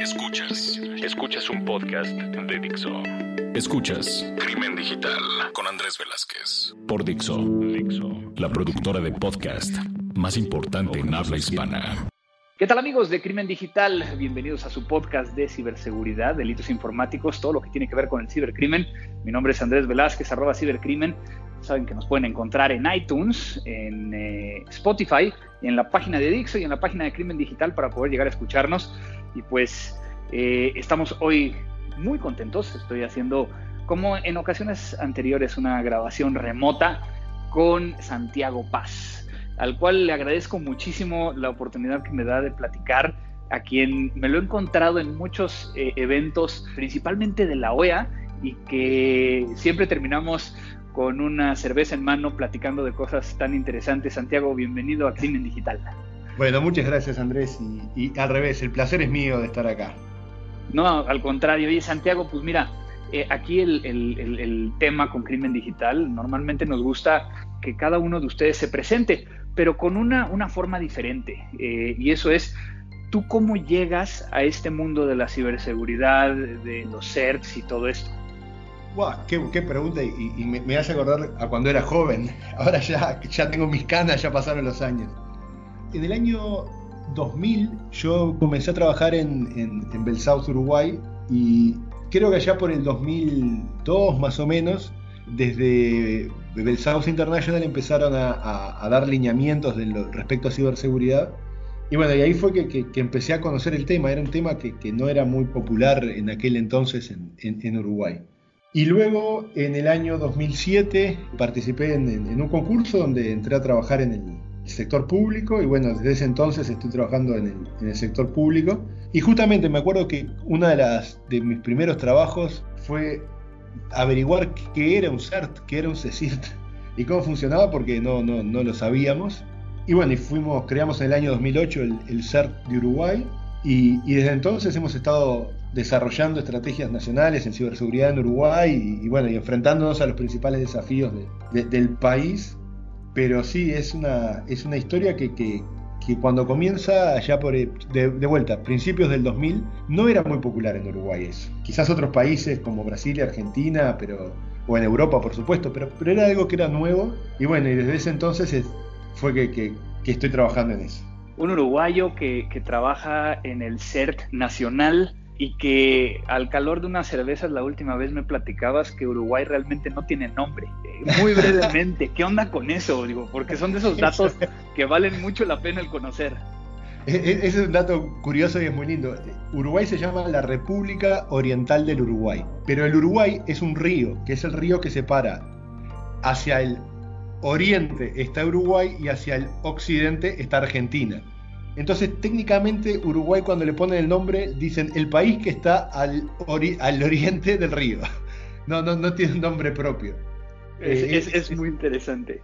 Escuchas. Escuchas un podcast de Dixo. Escuchas Crimen Digital con Andrés Velázquez. Por Dixo. Dixo. La productora de podcast más importante en habla hispana. ¿Qué tal amigos de Crimen Digital? Bienvenidos a su podcast de ciberseguridad, delitos informáticos, todo lo que tiene que ver con el cibercrimen. Mi nombre es Andrés Velázquez, arroba cibercrimen. Saben que nos pueden encontrar en iTunes, en eh, Spotify, y en la página de Dixo y en la página de Crimen Digital para poder llegar a escucharnos. Y pues eh, estamos hoy muy contentos. Estoy haciendo, como en ocasiones anteriores, una grabación remota con Santiago Paz, al cual le agradezco muchísimo la oportunidad que me da de platicar, a quien me lo he encontrado en muchos eh, eventos, principalmente de la OEA, y que siempre terminamos con una cerveza en mano platicando de cosas tan interesantes. Santiago, bienvenido a Crimen Digital. Bueno, muchas gracias Andrés y, al revés, el placer es mío de estar acá. No, al contrario. Oye, Santiago, pues mira, eh, aquí el, tema con Crimen Digital, normalmente nos gusta que cada uno de ustedes se presente, pero con una, una forma diferente. Eh, y eso es, ¿tú cómo llegas a este mundo de la ciberseguridad, de los CERTs y todo esto? Wow, qué, pregunta y, me, me, hace acordar a cuando era joven. Ahora ya, ya tengo mis canas, ya pasaron los años. En el año 2000 yo comencé a trabajar en, en, en Uruguay, y creo que allá por el 2002 más o menos, desde Belsouth International empezaron a, dar lineamientos respecto a ciberseguridad. Y bueno, y ahí fue que, empecé a conocer el tema. Era un tema que, no era muy popular en aquel entonces en Uruguay. Y luego, en el año 2007, participé en, un concurso donde entré a trabajar en el sector público y bueno, desde ese entonces estoy trabajando en el, sector público. Y justamente me acuerdo que uno de, las, de mis primeros trabajos fue averiguar qué era un CERT, qué era un CECIRT y cómo funcionaba porque no, no, no lo sabíamos. Y bueno, y fuimos, creamos en el año 2008 el, el CERT de Uruguay y, y desde entonces hemos estado desarrollando estrategias nacionales en ciberseguridad en Uruguay y, bueno, y enfrentándonos a los principales desafíos del país. Pero sí, es una, es una historia que, que, cuando comienza allá por, de, de, vuelta, principios del 2000, no era muy popular en Uruguay eso. Quizás otros países como Brasil y Argentina, pero, o en Europa por supuesto, pero, pero era algo que era nuevo y bueno, y desde ese entonces fue que, que, que estoy trabajando en eso. Un uruguayo que, que trabaja en el CERT nacional y que al calor de unas cervezas la última vez me platicabas que Uruguay realmente no tiene nombre. Eh, muy brevemente, ¿qué onda con eso? Digo, porque son de esos datos que valen mucho la pena el conocer. E, e, ese es un dato curioso y es muy lindo. Uruguay se llama la República Oriental del Uruguay, pero el Uruguay es un río, que es el río que separa hacia el oriente está Uruguay y hacia el occidente está Argentina. Entonces, técnicamente, Uruguay cuando le ponen el nombre, dicen el país que está al, al oriente del río. No, no, no tiene un nombre propio. Es, eh, muy interesante.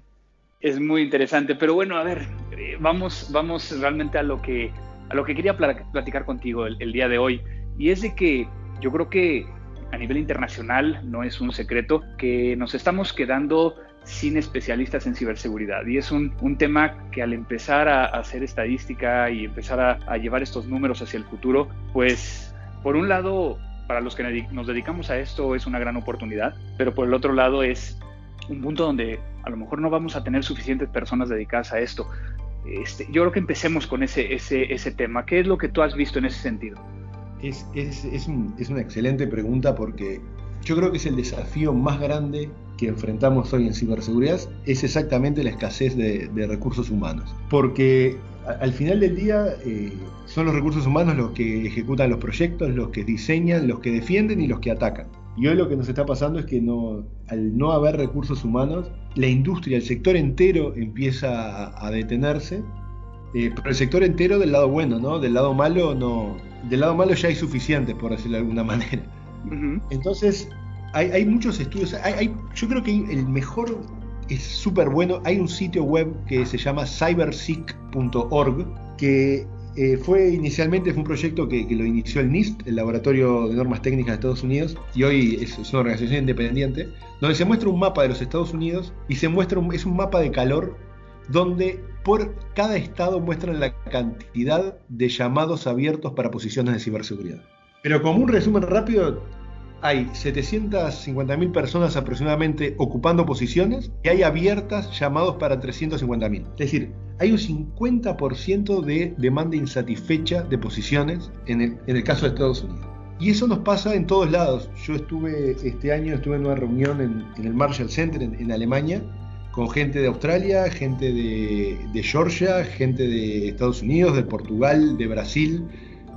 es muy interesante. Pero bueno, a ver, eh, vamos, vamos realmente a lo que, a lo que quería platicar contigo el, el día de hoy. Y es de que yo creo que a nivel internacional no es un secreto que nos estamos quedando sin especialistas en ciberseguridad. Y es un, tema que al empezar a, hacer estadística y empezar a, llevar estos números hacia el futuro, pues por un lado, para los que nos dedicamos a esto es una gran oportunidad, pero por el otro lado es un punto donde a lo mejor no vamos a tener suficientes personas dedicadas a esto. Este, yo creo que empecemos con ese, ese, ese tema. ¿Qué es lo que tú has visto en ese sentido? Es, es, es, un, es una excelente pregunta porque yo creo que es el desafío más grande que enfrentamos hoy en ciberseguridad, es exactamente la escasez de, recursos humanos. Porque al final del día eh, son los recursos humanos los que ejecutan los proyectos, los que diseñan, los que defienden y los que atacan. Y hoy lo que nos está pasando es que no, al no haber recursos humanos, la industria, el sector entero empieza a, detenerse, eh, pero el sector entero del lado bueno, ¿no? Del lado malo no, del lado malo ya hay suficiente, por decirlo de alguna manera. Entonces, hay, muchos estudios. Hay, yo creo que el mejor es súper bueno. Hay un sitio web que se llama cyberseek.org, que eh, fue inicialmente fue un proyecto que, lo inició el NIST, el Laboratorio de Normas Técnicas de Estados Unidos, y hoy es, una organización independiente, donde se muestra un mapa de los Estados Unidos y se muestra es un mapa de calor donde por cada estado muestran la cantidad de llamados abiertos para posiciones de ciberseguridad. Pero como un resumen rápido, hay 750.000 personas aproximadamente ocupando posiciones y hay abiertas llamados para 350.000. Es decir, hay un 50% de demanda insatisfecha de posiciones en el, caso de Estados Unidos. Y eso nos pasa en todos lados. Yo estuve este año estuve en una reunión en, el Marshall Center en, Alemania con gente de Australia, gente de, de, Georgia, gente de Estados Unidos, de Portugal, de Brasil,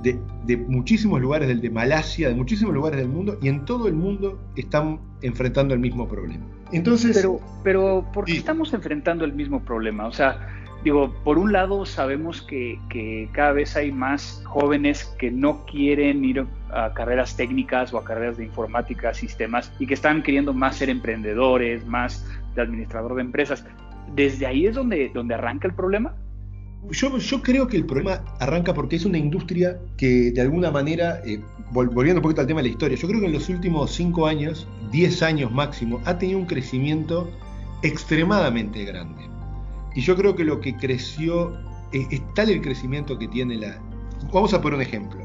de, muchísimos lugares, del de Malasia, de muchísimos lugares del mundo, y en todo el mundo están enfrentando el mismo problema. Entonces, pero, pero ¿por qué estamos enfrentando el mismo problema? O sea, digo, por un lado sabemos que, que, cada vez hay más jóvenes que no quieren ir a carreras técnicas o a carreras de informática, sistemas, y que están queriendo más ser emprendedores, más de administrador de empresas. ¿Desde ahí es donde, donde arranca el problema? Yo, creo que el problema arranca porque es una industria que de alguna manera, eh, volviendo un poquito al tema de la historia, yo creo que en los últimos 5 años, 10 años máximo, ha tenido un crecimiento extremadamente grande. Y yo creo que lo que creció, eh, es tal el crecimiento que tiene la... Vamos a poner un ejemplo.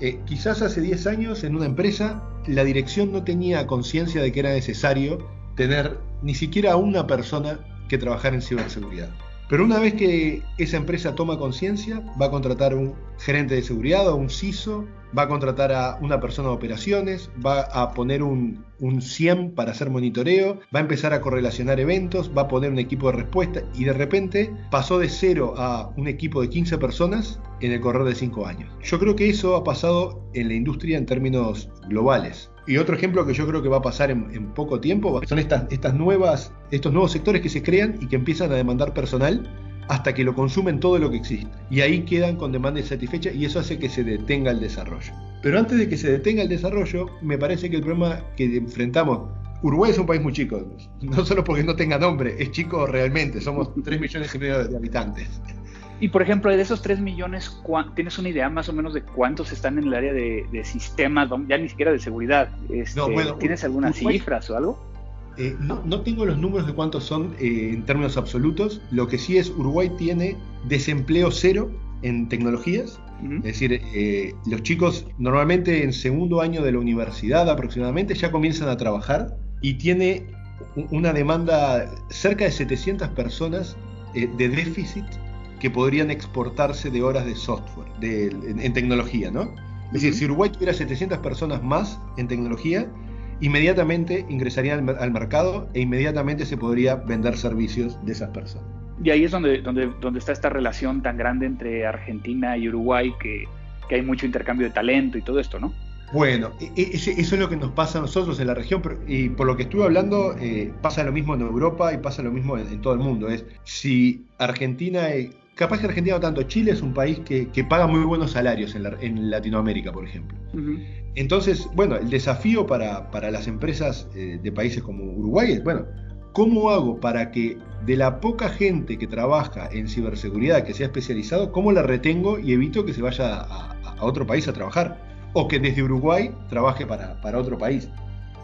Eh, quizás hace 10 años en una empresa la dirección no tenía conciencia de que era necesario tener ni siquiera una persona que trabajara en ciberseguridad. Pero una vez que esa empresa toma conciencia, va a contratar un gerente de seguridad o un CISO, va a contratar a una persona de operaciones, va a poner un, un 100 para hacer monitoreo, va a empezar a correlacionar eventos, va a poner un equipo de respuesta y de repente pasó de cero a un equipo de 15 personas en el correr de 5 años. Yo creo que eso ha pasado en la industria en términos globales. Y otro ejemplo que yo creo que va a pasar en, poco tiempo son estas, estas nuevas, estos nuevos sectores que se crean y que empiezan a demandar personal hasta que lo consumen todo lo que existe. Y ahí quedan con demanda insatisfecha y eso hace que se detenga el desarrollo. Pero antes de que se detenga el desarrollo, me parece que el problema que enfrentamos Uruguay es un país muy chico, no solo porque no tenga nombre, es chico realmente, somos 3 millones y medio de habitantes. Y por ejemplo, de esos 3 millones, ¿tienes una idea más o menos de cuántos están en el área de, sistemas, ya ni siquiera de seguridad? Este, ¿Tienes algunas cifras o algo? Eh, no, tengo los números de cuántos son eh, en términos absolutos. Lo que sí es, Uruguay tiene desempleo cero en tecnologías. Es decir, eh, los chicos normalmente en segundo año de la universidad aproximadamente ya comienzan a trabajar y tiene una demanda cerca de 700 personas de déficit que podrían exportarse de horas de software, de, en, tecnología, ¿no? Es decir, si Uruguay tuviera 700 personas más en tecnología, inmediatamente ingresarían al, mercado e inmediatamente se podría vender servicios de esas personas. Y ahí es donde, donde, donde está esta relación tan grande entre Argentina y Uruguay, que, que hay mucho intercambio de talento y todo esto, ¿no? Bueno, e, e, eso es lo que nos pasa a nosotros en la región, y por lo que estuve hablando, eh, pasa lo mismo en Europa y pasa lo mismo en, todo el mundo. Es si Argentina capaz que Argentina no tanto, Chile es un país que, paga muy buenos salarios en, Latinoamérica, por ejemplo. Entonces, bueno, el desafío para, las empresas eh, de países como Uruguay es, bueno, ¿cómo hago para que de la poca gente que trabaja en ciberseguridad, que sea especializado, cómo la retengo y evito que se vaya a, otro país a trabajar? O que desde Uruguay trabaje para, para otro país.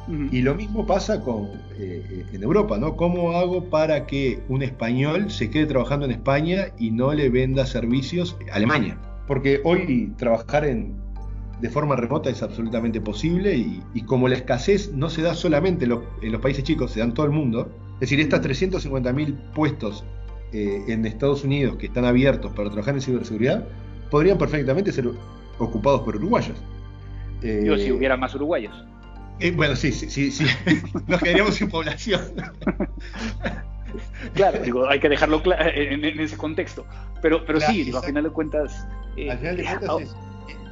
Y lo mismo pasa con, eh, en Europa, ¿no? ¿Cómo hago para que un español se quede trabajando en España y no le venda servicios a Alemania? Porque hoy trabajar en, de forma remota es absolutamente posible y, como la escasez no se da solamente en los, países chicos, se da en todo el mundo, es decir, estas 350.000 puestos eh, en Estados Unidos que están abiertos para trabajar en ciberseguridad podrían perfectamente ser ocupados por uruguayos. Digo, si hubiera más uruguayos. Eh, bueno, sí, sí, sí, sí. Nos quedaríamos sin población. Claro, digo, hay que dejarlo claro en, ese contexto. Pero, pero sí, digo, al final de cuentas. Eh, al final de cuentas,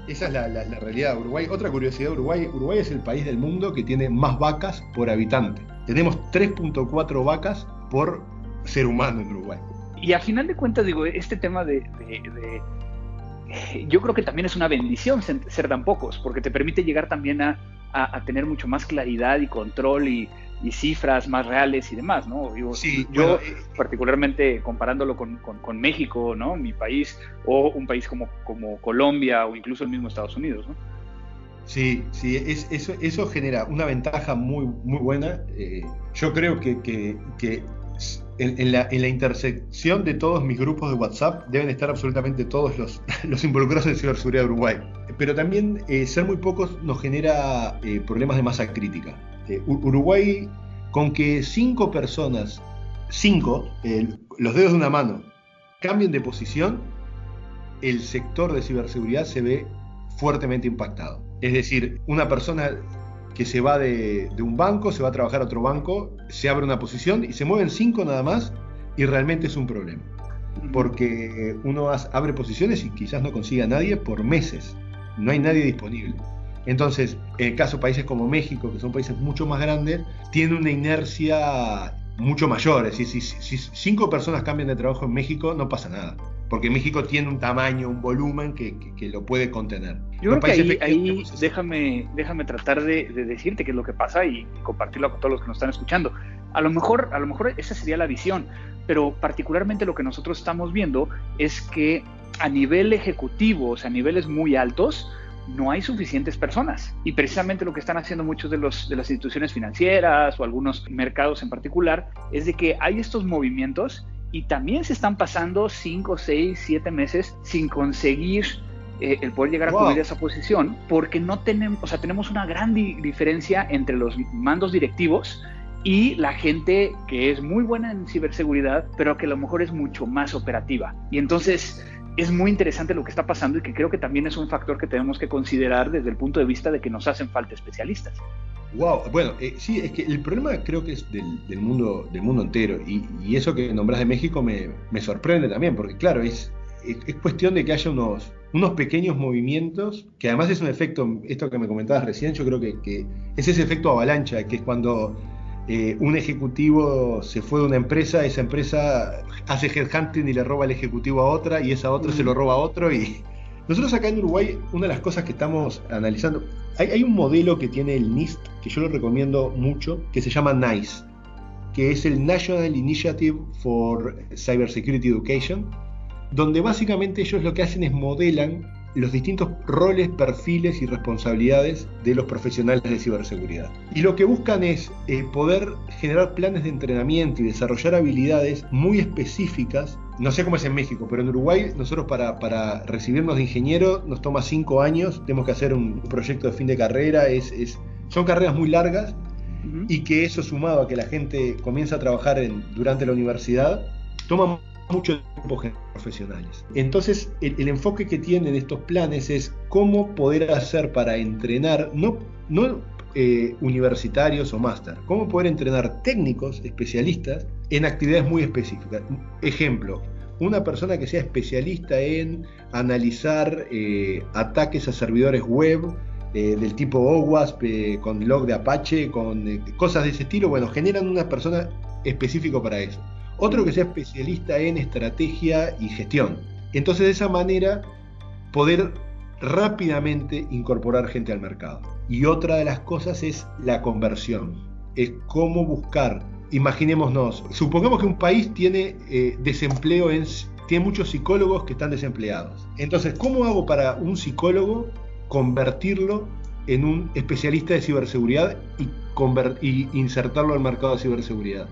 esa es la, realidad de Uruguay. Otra curiosidad de Uruguay: Uruguay es el país del mundo que tiene más vacas por habitante. Tenemos 3.4 vacas por ser humano en Uruguay. Y al final de cuentas, digo, este tema de, de yo creo que también es una bendición ser tan pocos, porque te permite llegar también a, a, tener mucho más claridad y control y, cifras más reales y demás, ¿no? sí, yo eh, particularmente comparándolo con, con, México, ¿no? Mi país, o un país como, como Colombia o incluso el mismo Estados Unidos, ¿no? Sí, sí, es, eso, eso genera una ventaja muy, muy buena. Eh, yo creo que, que, que en, la, intersección de todos mis grupos de WhatsApp deben estar absolutamente todos los, los involucrados en ciberseguridad de Uruguay. Pero también eh, ser muy pocos nos genera eh, problemas de masa crítica. Eh, Uruguay, con que cinco personas, cinco, los dedos de una mano, cambien de posición, el sector de ciberseguridad se ve fuertemente impactado. Es decir, una persona que se va de, un banco, se va a trabajar a otro banco, se abre una posición y se mueven cinco nada más y realmente es un problema. Porque uno abre posiciones y quizás no consiga a nadie por meses. No hay nadie disponible. Entonces, en el caso de países como México, que son países mucho más grandes, tiene una inercia mucho mayor. Es decir, si, cinco personas cambian de trabajo en México, no pasa nada porque México tiene un tamaño, un volumen que, lo puede contener. Yo creo que ahí, déjame, déjame tratar de, decirte qué es lo que pasa y compartirlo con todos los que nos están escuchando. A lo mejor, a lo mejor esa sería la visión, pero particularmente lo que nosotros estamos viendo es que a nivel ejecutivo, o sea, a niveles muy altos, no hay suficientes personas. Y precisamente lo que están haciendo muchos de, los, de las instituciones financieras o algunos mercados en particular es de que hay estos movimientos y también se están pasando 5, 6, 7 meses sin conseguir eh, el poder llegar a cubrir esa posición porque no tenemos, o sea, tenemos una gran diferencia entre los mandos directivos y la gente que es muy buena en ciberseguridad, pero que a lo mejor es mucho más operativa. Y entonces es muy interesante lo que está pasando y que creo que también es un factor que tenemos que considerar desde el punto de vista de que nos hacen falta especialistas. Wow, bueno, eh, sí, es que el problema creo que es del, mundo, del mundo entero. Y, eso que nombras de México me, sorprende también, porque claro, es, es, cuestión de que haya unos, unos pequeños movimientos, que además es un efecto, esto que me comentabas recién, yo creo que, es ese efecto avalancha, que es cuando eh, un ejecutivo se fue de una empresa, esa empresa hace headhunting y le roba el ejecutivo a otra, y esa otra se lo roba a otro, y nosotros acá en Uruguay, una de las cosas que estamos analizando, hay, un modelo que tiene el NIST, que yo lo recomiendo mucho, que se llama NICE, que es el National Initiative for Cybersecurity Education, donde básicamente ellos lo que hacen es modelan los distintos roles, perfiles y responsabilidades de los profesionales de ciberseguridad. Y lo que buscan es eh, poder generar planes de entrenamiento y desarrollar habilidades muy específicas. No sé cómo es en México, pero en Uruguay nosotros para, para recibirnos de ingeniero nos toma cinco años, tenemos que hacer un proyecto de fin de carrera, es, es son carreras muy largas y que eso sumado a que la gente comienza a trabajar en, durante la universidad, toma mucho tiempo profesionales. Entonces, el, enfoque que tienen estos planes es cómo poder hacer para entrenar, no, no eh, universitarios o máster, cómo poder entrenar técnicos, especialistas, en actividades muy específicas. Ejemplo, una persona que sea especialista en analizar eh, ataques a servidores web, eh, del tipo OWASP, con log de Apache, con cosas de ese estilo, bueno, generan una persona específico para eso otro que sea especialista en estrategia y gestión. Entonces de esa manera poder rápidamente incorporar gente al mercado. Y otra de las cosas es la conversión, es cómo buscar, imaginémonos, supongamos que un país tiene eh, desempleo, en, tiene muchos psicólogos que están desempleados. Entonces, ¿cómo hago para un psicólogo convertirlo en un especialista de ciberseguridad y, y insertarlo al mercado de ciberseguridad?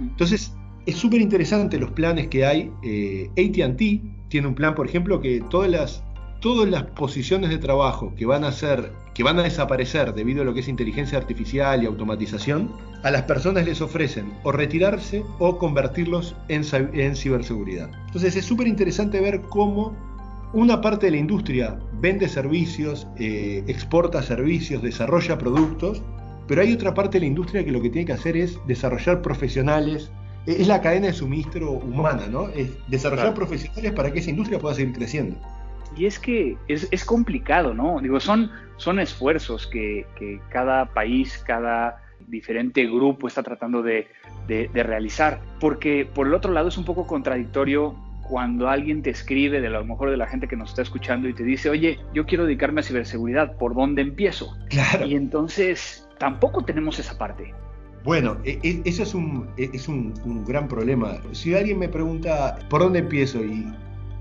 Entonces, es súper interesante los planes que hay. Eh, ATT tiene un plan, por ejemplo, que todas las, todas las posiciones de trabajo que van a ser, que van a desaparecer debido a lo que es inteligencia artificial y automatización, a las personas les ofrecen o retirarse o convertirlos en, en ciberseguridad. Entonces es súper interesante ver cómo una parte de la industria vende servicios, eh, exporta servicios, desarrolla productos, pero hay otra parte de la industria que lo que tiene que hacer es desarrollar profesionales, es la cadena de suministro humana, ¿no? Es desarrollar profesionales para que esa industria pueda seguir creciendo. Y es que es, complicado, ¿no? Digo, son, son esfuerzos que, cada país, cada diferente grupo está tratando de, realizar. Porque por el otro lado es un poco contradictorio cuando alguien te escribe, de lo mejor de la gente que nos está escuchando, y te dice, oye, yo quiero dedicarme a ciberseguridad, ¿por dónde empiezo? Claro. Y entonces tampoco tenemos esa parte. Bueno, e, e, eso es, un, e, es un, gran problema. Si alguien me pregunta por dónde empiezo, y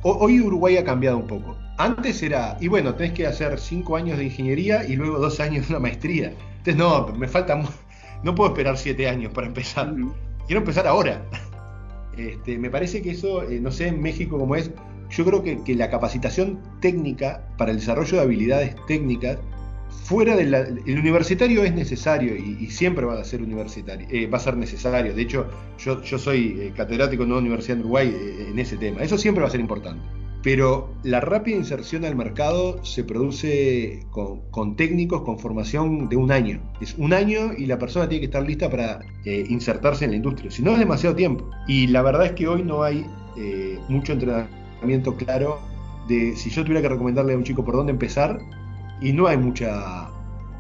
hoy Uruguay ha cambiado un poco. Antes era, y bueno, tenés que hacer cinco años de ingeniería y luego dos años de una maestría. Entonces, no, me falta, no puedo esperar siete años para empezar. Quiero empezar ahora. Este, me parece que eso, eh, no sé en México cómo es, yo creo que, la capacitación técnica para el desarrollo de habilidades técnicas fuera del el universitario es necesario y, siempre va a ser universitario, eh, va a ser necesario. De hecho, yo, yo soy eh, catedrático en una universidad en Uruguay eh, en ese tema. Eso siempre va a ser importante. Pero la rápida inserción al mercado se produce con, técnicos con formación de un año. Es un año y la persona tiene que estar lista para insertarse en la industria. Si no es demasiado tiempo. Y la verdad es que hoy no hay mucho entrenamiento claro de si yo tuviera que recomendarle a un chico por dónde empezar, y no hay mucha,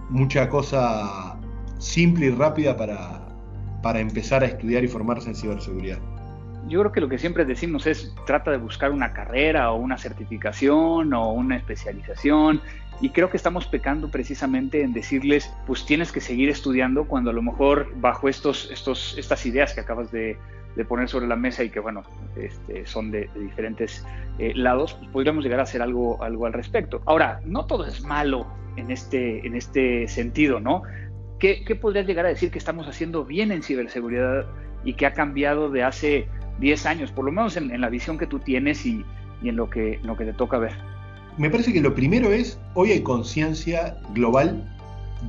mucha cosa simple y rápida para, para empezar a estudiar y formarse en ciberseguridad. Yo creo que lo que siempre decimos es trata de buscar una carrera o una certificación o una especialización y creo que estamos pecando precisamente en decirles pues tienes que seguir estudiando cuando a lo mejor bajo estos, estos, estas ideas que acabas de, de poner sobre la mesa y que, bueno, este, son de, diferentes eh, lados, pues podríamos llegar a hacer algo, algo al respecto. Ahora, no todo es malo en este, en este sentido, ¿no? ¿Qué, ¿Qué podrías llegar a decir que estamos haciendo bien en ciberseguridad y que ha cambiado de hace 10 años, por lo menos en, la visión que tú tienes y, y en, lo que, en lo que te toca ver? Me parece que lo primero es, hoy hay conciencia global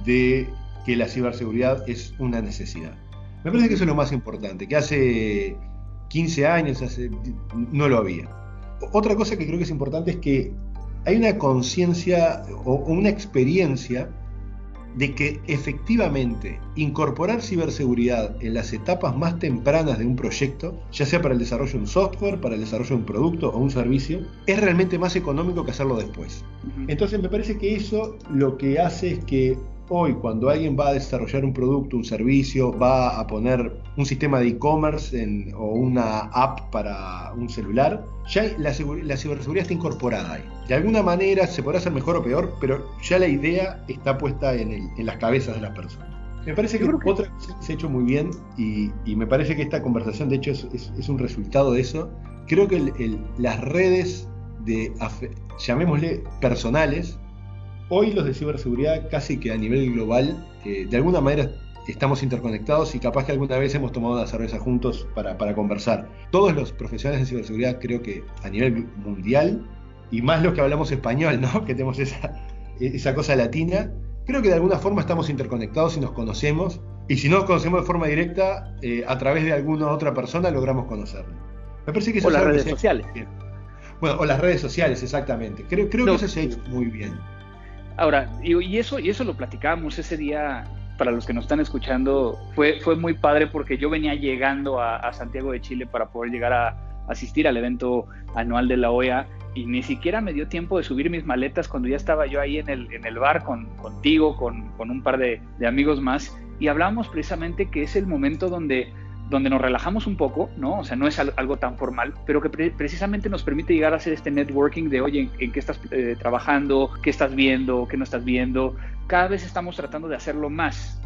de que la ciberseguridad es una necesidad. Me parece que eso es lo más importante, que hace 15 años hace, no lo había. Otra cosa que creo que es importante es que hay una conciencia o una experiencia de que efectivamente incorporar ciberseguridad en las etapas más tempranas de un proyecto, ya sea para el desarrollo de un software, para el desarrollo de un producto o un servicio, es realmente más económico que hacerlo después. Entonces me parece que eso lo que hace es que Hoy, cuando alguien va a desarrollar un producto, un servicio, va a poner un sistema de e-commerce o una app para un celular, ya la, ciberseguridad está incorporada ahí. De alguna manera se podrá hacer mejor o peor, pero ya la idea está puesta en, las cabezas de las personas. Me parece que, otra cosa que se ha hecho muy bien y, me parece que esta conversación de hecho es, un resultado de eso. Creo que las redes de, llamémosle personales, Hoy los de ciberseguridad casi que a nivel global, eh, de alguna manera estamos interconectados y capaz que alguna vez hemos tomado una cerveza juntos para, conversar. Todos los profesionales de ciberseguridad creo que a nivel mundial, y más los que hablamos español, ¿no? que tenemos esa, esa cosa latina, creo que de alguna forma estamos interconectados y nos conocemos. Y si no nos conocemos de forma directa, eh, a través de alguna otra persona logramos conocerlo. Me parece que eso o las redes sociales. Bueno, o las redes sociales, exactamente. Creo, creo que eso se ha hecho muy bien. Ahora, y, eso, y eso lo platicábamos ese día, para los que nos están escuchando, fue, fue muy padre porque yo venía llegando a, Santiago de Chile para poder llegar a asistir al evento anual de la OEA y ni siquiera me dio tiempo de subir mis maletas cuando ya estaba yo ahí en el, en el bar con, contigo, con, con un par de, de amigos más, y hablábamos precisamente que es el momento donde donde nos relajamos un poco, ¿no? O sea, no es algo tan formal, pero que precisamente nos permite llegar a hacer este networking de, oye, ¿en, qué estás eh, trabajando? ¿Qué estás viendo? ¿Qué no estás viendo? Cada vez estamos tratando de hacerlo más,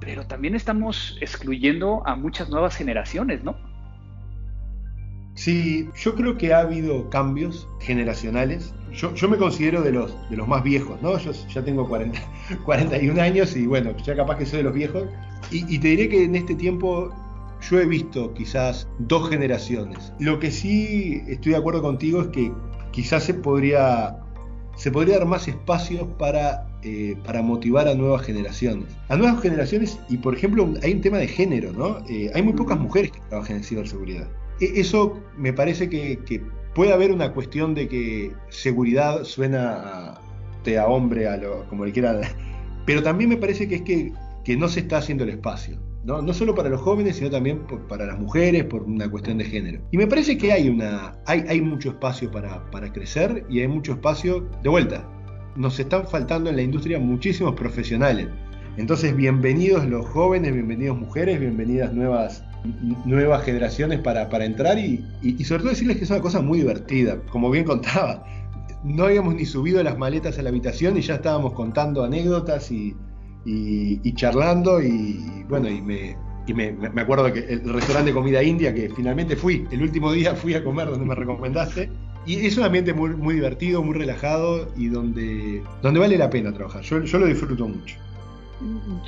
pero también estamos excluyendo a muchas nuevas generaciones, ¿no? Sí, yo creo que ha habido cambios generacionales. Yo, yo me considero de los, de los más viejos, ¿no? Yo ya tengo 40, 41 años y bueno, ya capaz que soy de los viejos. Y, y te diré que en este tiempo yo he visto quizás dos generaciones. Lo que sí estoy de acuerdo contigo es que quizás se podría, se podría dar más espacios para, eh, para motivar a nuevas generaciones. A nuevas generaciones, y por ejemplo, hay un tema de género, ¿no? Eh, hay muy pocas mujeres que trabajan en ciberseguridad. E, eso me parece que, puede haber una cuestión de que seguridad suena a, hombre, a lo, como le quiera, pero también me parece que es que, que no se está haciendo el espacio. ¿No? no solo para los jóvenes, sino también para las mujeres, por una cuestión de género. Y me parece que hay, una, hay, hay mucho espacio para, para crecer y hay mucho espacio de vuelta. Nos están faltando en la industria muchísimos profesionales. Entonces, bienvenidos los jóvenes, bienvenidos mujeres, bienvenidas nuevas, nuevas generaciones para, para entrar y, y, sobre todo decirles que es una cosa muy divertida. Como bien contaba, no habíamos ni subido las maletas a la habitación y ya estábamos contando anécdotas y, y, charlando y bueno, y me, y me, me, acuerdo que el restaurante de comida india que finalmente fui, el último día fui a comer donde me recomendaste. Y es un ambiente muy, muy divertido, muy relajado y donde, donde vale la pena trabajar. Yo, yo lo disfruto mucho.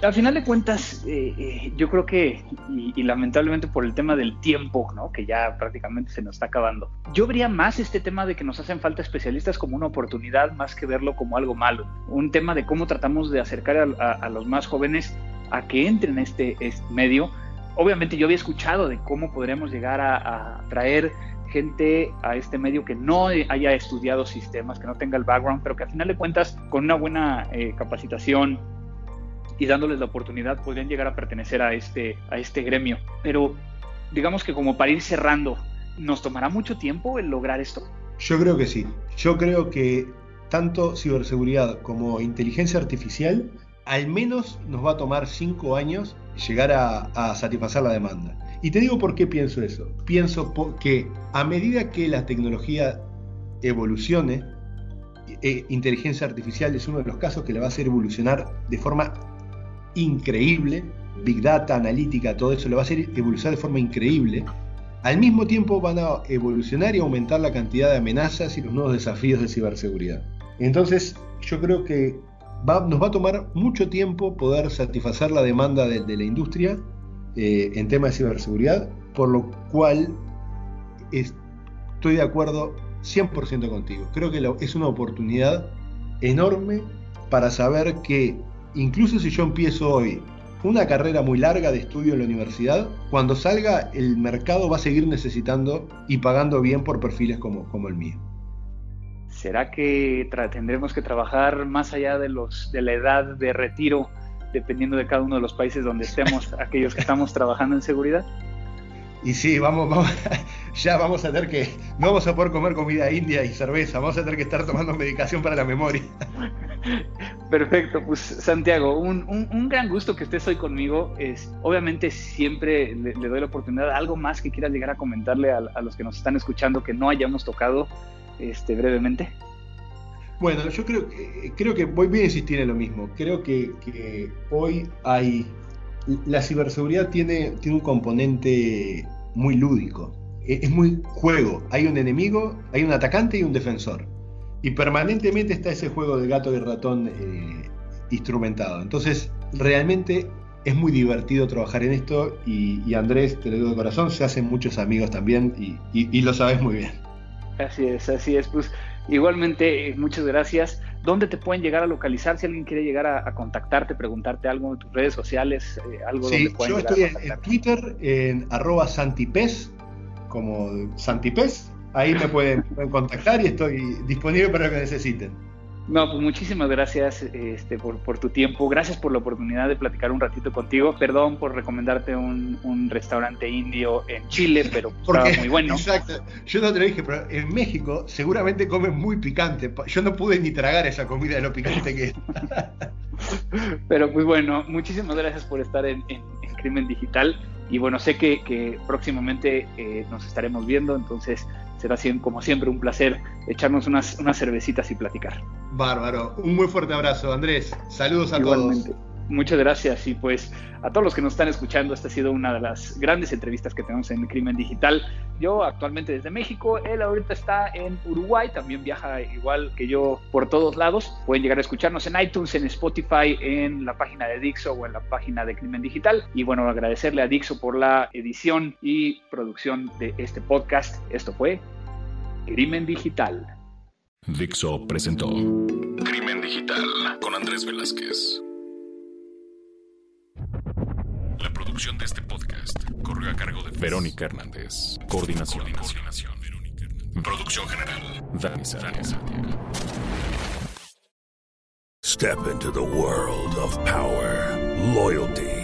Al final de cuentas, eh, eh, yo creo que, y, lamentablemente por el tema del tiempo, ¿no? que ya prácticamente se nos está acabando, yo vería más este tema de que nos hacen falta especialistas como una oportunidad más que verlo como algo malo. Un tema de cómo tratamos de acercar a, los más jóvenes a que entren en este, este, medio. Obviamente yo había escuchado de cómo podríamos llegar a, traer gente a este medio que no haya estudiado sistemas, que no tenga el background, pero que al final de cuentas con una buena eh, capacitación, y dándoles la oportunidad podrían llegar a pertenecer a este, a este gremio. Pero digamos que como para ir cerrando, ¿nos tomará mucho tiempo el lograr esto? Yo creo que sí. Yo creo que tanto ciberseguridad como inteligencia artificial, al menos nos va a tomar cinco años llegar a, satisfacer la demanda. Y te digo por qué pienso eso. Pienso que a medida que la tecnología evolucione, eh, inteligencia artificial es uno de los casos que la va a hacer evolucionar de forma increíble, Big Data, analítica, todo eso lo va a hacer evolucionar de forma increíble. Al mismo tiempo van a evolucionar y aumentar la cantidad de amenazas y los nuevos desafíos de ciberseguridad. Entonces, yo creo que nos va a tomar mucho tiempo poder satisfacer la demanda de, la industria eh, en tema de ciberseguridad, por lo cual estoy de acuerdo 100% contigo. Creo que es una oportunidad enorme para saber que incluso si yo empiezo hoy una carrera muy larga de estudio en la universidad, cuando salga el mercado va a seguir necesitando y pagando bien por perfiles como, como el mío. ¿Será que tendremos que trabajar más allá de, los, de la edad de retiro, dependiendo de cada uno de los países donde estemos, aquellos que estamos trabajando en seguridad? Y sí, vamos, vamos, ya vamos a tener que, no vamos a poder comer comida india y cerveza, vamos a tener que estar tomando medicación para la memoria. Perfecto, pues Santiago, un, gran gusto que estés hoy conmigo. Es, obviamente siempre le, doy la oportunidad, algo más que quieras llegar a comentarle a, los que nos están escuchando que no hayamos tocado este, brevemente. Bueno, yo creo que, creo que voy, a insistir en lo mismo. Creo que, que hoy hay la ciberseguridad tiene, tiene un componente muy lúdico. E, es muy juego. Hay un enemigo, hay un atacante y un defensor. Y permanentemente está ese juego de gato y ratón eh, instrumentado. Entonces, realmente es muy divertido trabajar en esto y, Andrés, te lo digo de corazón, se hacen muchos amigos también y, y lo sabes muy bien. Así es, así es. Pues igualmente, muchas gracias. ¿Dónde te pueden llegar a localizar si alguien quiere llegar a, contactarte, preguntarte algo en tus redes sociales? Eh, algo sí, yo estoy en, Twitter en arroba santipes, como santipes. Ahí me pueden contactar y estoy disponible para lo que necesiten. No, pues muchísimas gracias este, por, tu tiempo. Gracias por la oportunidad de platicar un ratito contigo. Perdón por recomendarte un, restaurante indio en Chile, pero estaba muy bueno. Exacto. Yo no te lo dije, pero en México seguramente comen muy picante. Yo no pude ni tragar esa comida de lo picante que es. pero pues bueno, muchísimas gracias por estar en, Crimen Digital. Y bueno, sé que, próximamente eh, nos estaremos viendo, entonces será como siempre un placer echarnos unas, unas cervecitas y platicar. Bárbaro. Un muy fuerte abrazo, Andrés. Saludos a Igualmente. todos. Muchas gracias y pues a todos los que nos están escuchando, esta ha sido una de las grandes entrevistas que tenemos en Crimen Digital. Yo actualmente desde México, él ahorita está en Uruguay, también viaja igual que yo por todos lados. Pueden llegar a escucharnos en iTunes, en Spotify, en la página de Dixo o en la página de Crimen Digital. Y bueno, agradecerle a Dixo por la edición y producción de este podcast. Esto fue Crimen Digital. Dixo presentó Crimen Digital con Andrés Velázquez. La producción de este podcast corrió a cargo de Verónica Hernández. Coordinación. Coordinación. Producción general. Dani Sánchez. Step into the world of power, loyalty